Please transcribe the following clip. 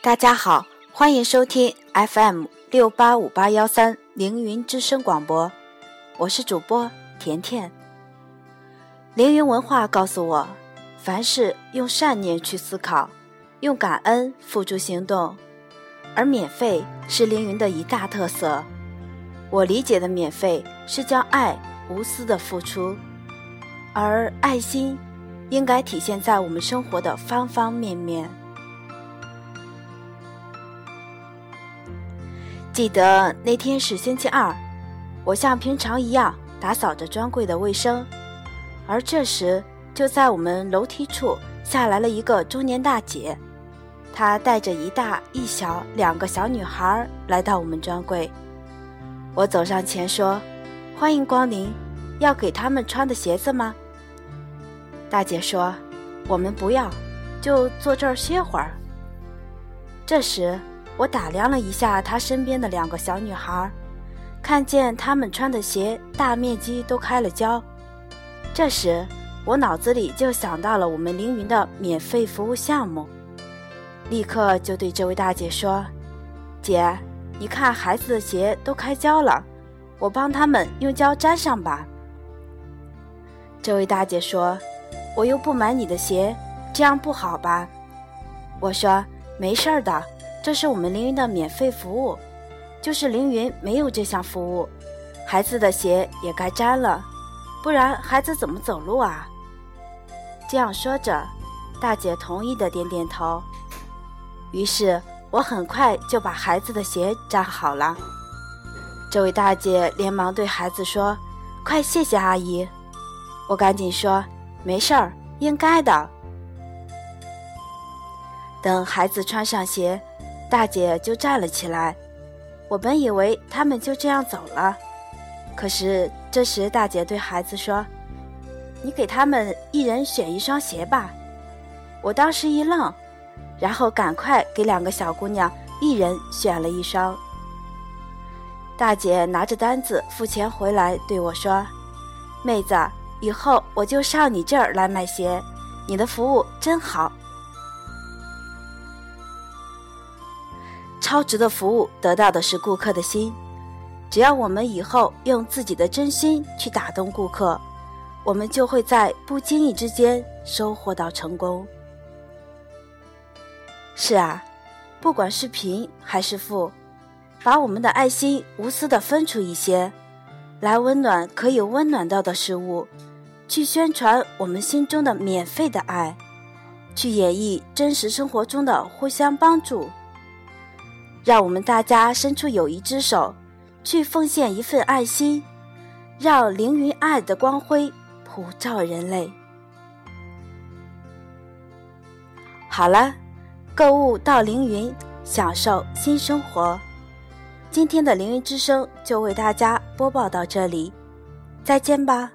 大家好，欢迎收听 FM 六八五八幺三凌云之声广播，我是主播甜甜。凌云文化告诉我，凡事用善念去思考，用感恩付诸行动，而免费是凌云的一大特色。我理解的免费是将爱无私的付出，而爱心应该体现在我们生活的方方面面。记得那天是星期二，我像平常一样打扫着专柜的卫生，而这时就在我们楼梯处下来了一个中年大姐，她带着一大一小两个小女孩来到我们专柜。我走上前说：“欢迎光临，要给他们穿的鞋子吗？”大姐说：“我们不要，就坐这儿歇会儿。”这时。我打量了一下他身边的两个小女孩，看见她们穿的鞋大面积都开了胶。这时，我脑子里就想到了我们凌云的免费服务项目，立刻就对这位大姐说：“姐，你看孩子的鞋都开胶了，我帮他们用胶粘上吧。”这位大姐说：“我又不买你的鞋，这样不好吧？”我说：“没事儿的。”这是我们凌云的免费服务，就是凌云没有这项服务，孩子的鞋也该粘了，不然孩子怎么走路啊？这样说着，大姐同意的点点头。于是我很快就把孩子的鞋粘好了。这位大姐连忙对孩子说：“快谢谢阿姨。”我赶紧说：“没事儿，应该的。”等孩子穿上鞋。大姐就站了起来，我本以为他们就这样走了，可是这时大姐对孩子说：“你给他们一人选一双鞋吧。”我当时一愣，然后赶快给两个小姑娘一人选了一双。大姐拿着单子付钱回来对我说：“妹子，以后我就上你这儿来买鞋，你的服务真好。”超值的服务得到的是顾客的心，只要我们以后用自己的真心去打动顾客，我们就会在不经意之间收获到成功。是啊，不管是贫还是富，把我们的爱心无私的分出一些，来温暖可以温暖到的事物，去宣传我们心中的免费的爱，去演绎真实生活中的互相帮助。让我们大家伸出友谊之手，去奉献一份爱心，让凌云爱的光辉普照人类。好了，购物到凌云，享受新生活。今天的凌云之声就为大家播报到这里，再见吧。